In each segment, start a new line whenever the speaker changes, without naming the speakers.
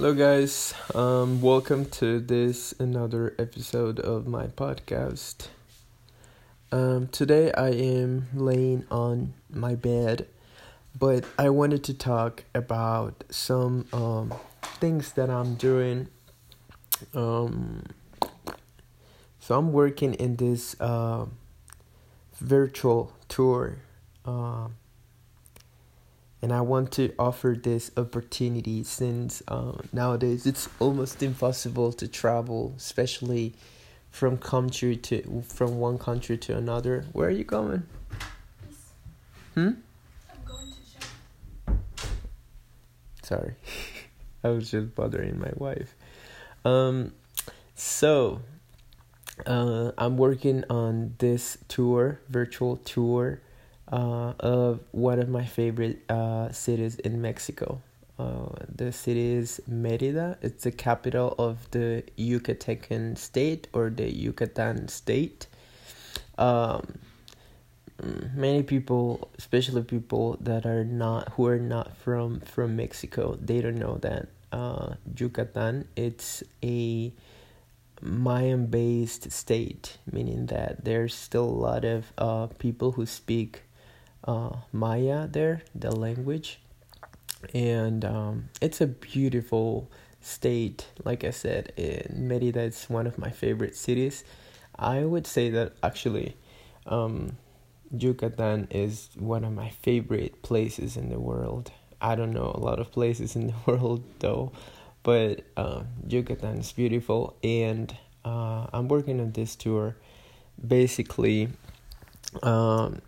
Hello, guys. Um, welcome to this another episode of my podcast. Um, today I am laying on my bed, but I wanted to talk about some um things that I'm doing. Um, so I'm working in this uh, virtual tour. Um, and I want to offer this opportunity since uh, nowadays it's almost impossible to travel, especially from country to from one country to another. Where are you going? Hmm.
I'm going to.
Sorry, I was just bothering my wife. Um, so, uh, I'm working on this tour, virtual tour uh, of one of my favorite uh, cities in Mexico. Uh, the city is Merida. It's the capital of the Yucatecan state or the Yucatan state. Um, many people, especially people that are not who are not from from Mexico, they don't know that uh, Yucatan it's a Mayan based state, meaning that there's still a lot of uh, people who speak uh, Maya there, the language, and um, it's a beautiful state. Like I said, in Merida, it's one of my favorite cities. I would say that actually, um, Yucatan is one of my favorite places in the world. I don't know a lot of places in the world though, but uh, Yucatan is beautiful, and uh, I'm working on this tour. Basically, um,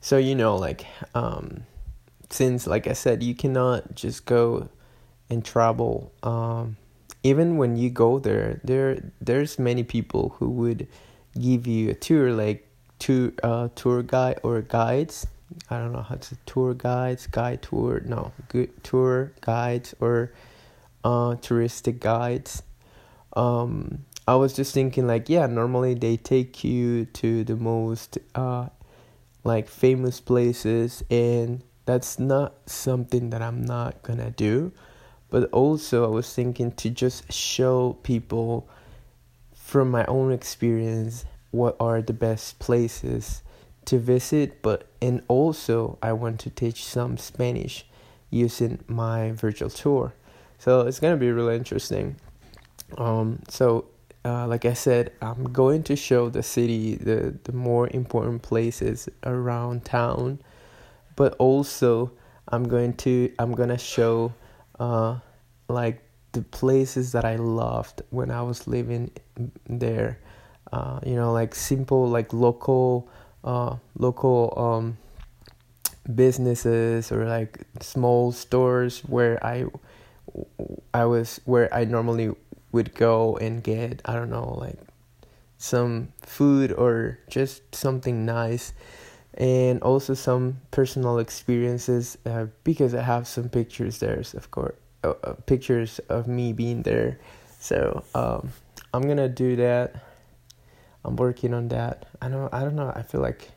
so you know like um since like i said you cannot just go and travel um even when you go there there there's many people who would give you a tour like tour uh tour guide or guides. I don't know how to tour guides guide tour no good tour guides or uh touristic guides. Um i was just thinking like yeah normally they take you to the most uh like famous places and that's not something that I'm not gonna do. But also, I was thinking to just show people from my own experience what are the best places to visit. But and also, I want to teach some Spanish using my virtual tour. So it's gonna be really interesting. Um, so uh, like I said, I'm going to show the city, the, the more important places around town, but also I'm going to I'm gonna show uh, like the places that I loved when I was living there. Uh, you know, like simple like local uh, local um, businesses or like small stores where I I was where I normally would go and get I don't know like some food or just something nice. And also some personal experiences uh, because I have some pictures there of course uh, uh, pictures of me being there. So um, I'm gonna do that. I'm working on that. I know I don't know. I feel like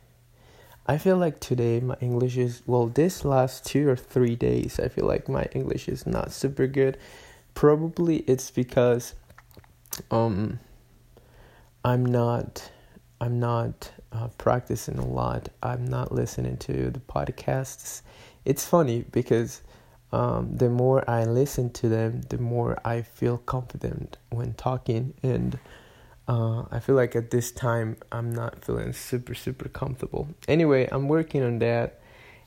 I feel like today my English is well this last two or three days I feel like my English is not super good probably it's because um I'm not I'm not uh, practicing a lot. I'm not listening to the podcasts. It's funny because um, the more I listen to them, the more I feel confident when talking, and uh, I feel like at this time I'm not feeling super super comfortable. Anyway, I'm working on that.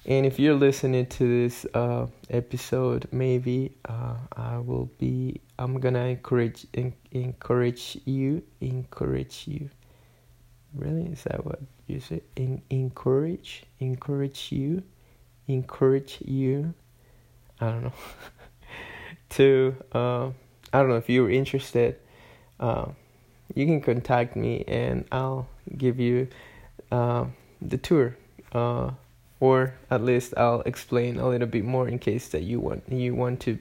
And if you're listening to this uh, episode, maybe uh, I will be. I'm gonna encourage in, encourage you, encourage you. Really, is that what you say? In, encourage, encourage you, encourage you. I don't know. to uh, I don't know if you're interested. Uh, you can contact me and I'll give you uh, the tour. Or at least I'll explain a little bit more in case that you want you want to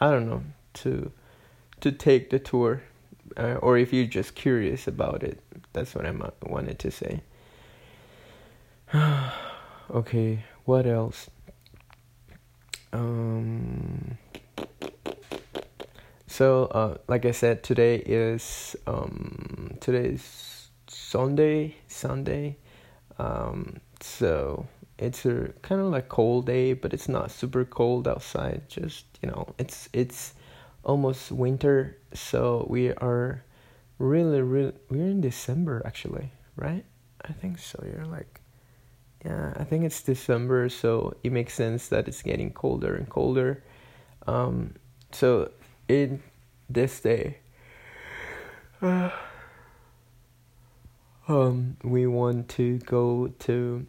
I don't know to to take the tour uh, or if you're just curious about it that's what I wanted to say okay what else um so uh, like I said, today is um, today is Sunday. Sunday. Um, so it's a kind of like cold day, but it's not super cold outside. Just you know, it's it's almost winter, so we are really really we're in December actually, right? I think so. You're like, yeah, I think it's December, so it makes sense that it's getting colder and colder. Um, so in this day, um, we want to go to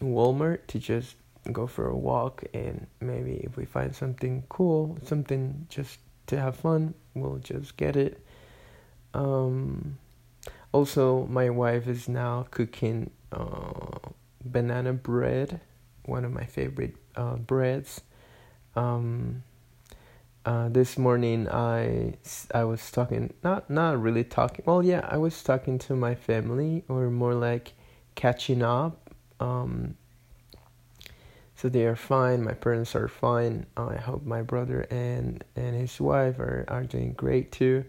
Walmart to just go for a walk and maybe if we find something cool, something just to have fun, we'll just get it. Um, also, my wife is now cooking uh, banana bread, one of my favorite uh, breads. Um, uh, this morning I I was talking not not really talking well yeah I was talking to my family or more like catching up um, so they are fine. My parents are fine. I hope my brother and and his wife are are doing great too.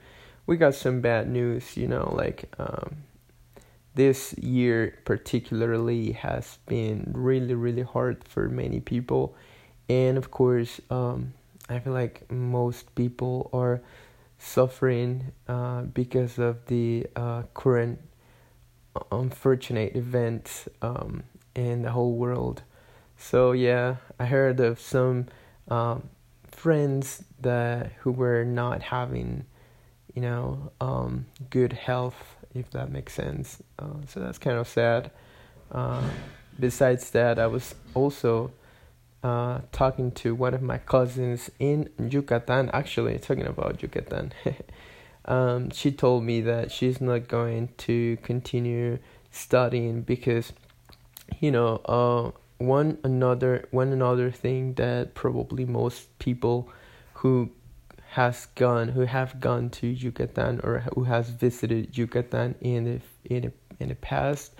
We got some bad news you know like um, this year particularly has been really really hard for many people. And of course um, I feel like most people are suffering uh, because of the uh, current unfortunate events um, in the whole world. So yeah, I heard of some um, friends that who were not having, you know, um, good health, if that makes sense. Uh, so that's kind of sad. Uh, besides that, I was also uh, talking to one of my cousins in Yucatan, actually, talking about Yucatan. um, she told me that she's not going to continue studying because, you know, uh, one another one another thing that probably most people who has gone who have gone to Yucatan or who has visited Yucatan in the in in the past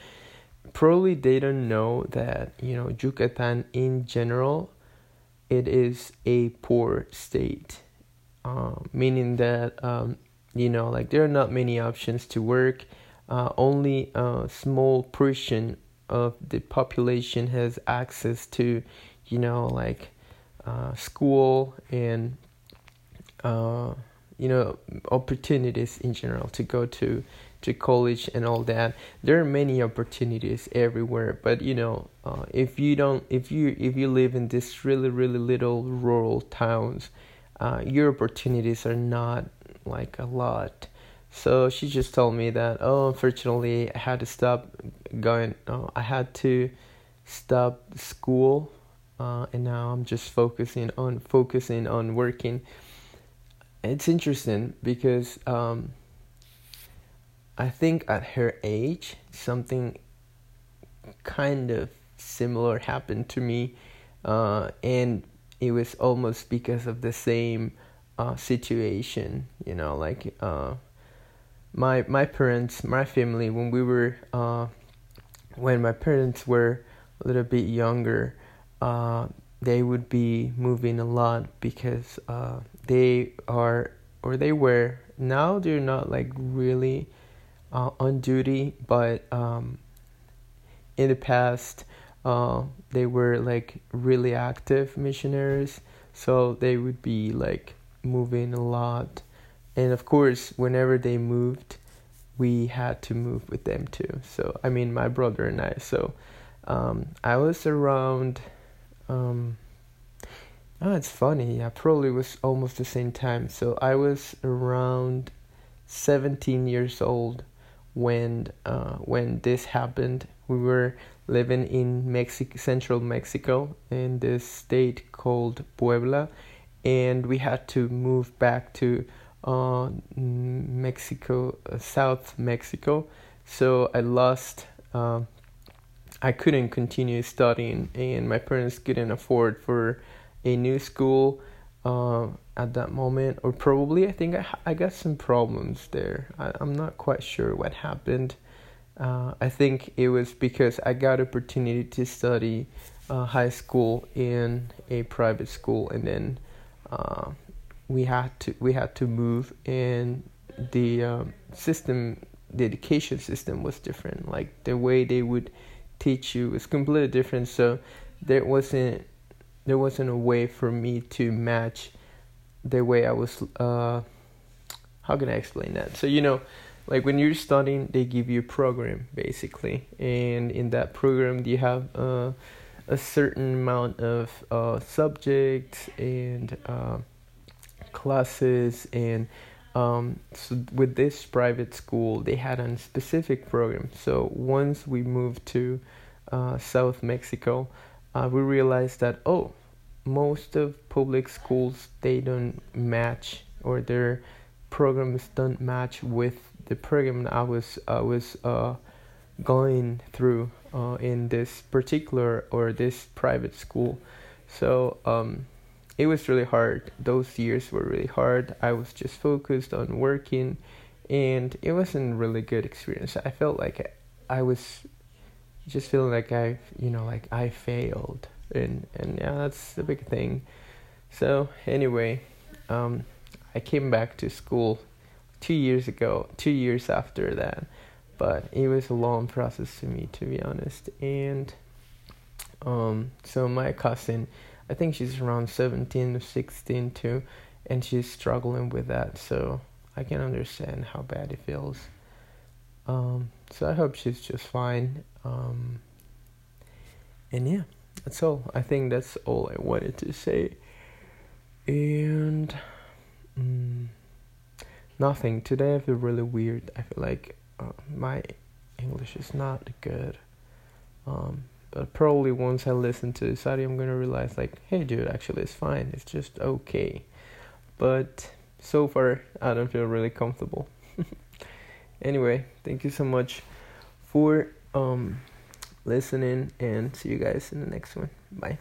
probably they don't know that you know Yucatan in general it is a poor state. Uh, meaning that um, you know like there are not many options to work. Uh, only a small portion of the population has access to you know like uh, school and uh, you know opportunities in general to go to to college and all that. There are many opportunities everywhere but you know uh, if you don't if you if you live in this really really little rural towns uh, your opportunities are not like a lot so she just told me that oh unfortunately i had to stop going uh, i had to stop school uh, and now i'm just focusing on focusing on working it's interesting because um, I think at her age, something kind of similar happened to me, uh, and it was almost because of the same uh, situation. You know, like uh, my my parents, my family, when we were uh, when my parents were a little bit younger, uh, they would be moving a lot because uh, they are or they were now they're not like really uh, on duty, but um, in the past uh, they were like really active missionaries, so they would be like moving a lot, and of course, whenever they moved, we had to move with them too. So I mean, my brother and I. So um, I was around. Um, oh, it's funny. I probably was almost the same time. So I was around 17 years old when uh, when this happened. We were living in Mexico, central Mexico, in this state called Puebla, and we had to move back to uh, Mexico, uh, South Mexico. So I lost. Uh, I couldn't continue studying, and my parents couldn't afford for a new school. Uh, at that moment, or probably I think I, I got some problems there. I, I'm not quite sure what happened. Uh, I think it was because I got opportunity to study uh, high school in a private school, and then uh, we had to we had to move and the um, system the education system was different. Like the way they would teach you was completely different. So there wasn't there wasn't a way for me to match the way I was uh how can I explain that? So you know like when you're studying they give you a program basically. And in that program you have uh, a certain amount of uh, subjects and uh, classes and um, so with this private school they had a specific program so once we moved to uh, south mexico uh, we realized that oh most of public schools they don't match or their programs don't match with the program I was I was uh, going through uh, in this particular or this private school. So um, it was really hard. Those years were really hard. I was just focused on working, and it wasn't a really good experience. I felt like I was just feeling like I, you know, like I failed, and and yeah, that's the big thing. So anyway, um, I came back to school two years ago, two years after that. But it was a long process to me, to be honest. And um, so my cousin, I think she's around 17 or 16 too, and she's struggling with that. So I can understand how bad it feels. Um, so I hope she's just fine. Um, and yeah, that's all. I think that's all I wanted to say. And. Mm, nothing. Today I feel really weird. I feel like uh, my English is not good. Um, but probably once I listen to audio, I'm gonna realize like, hey, dude, actually it's fine. It's just okay. But so far, I don't feel really comfortable. anyway, thank you so much for um listening, and see you guys in the next one. Bye.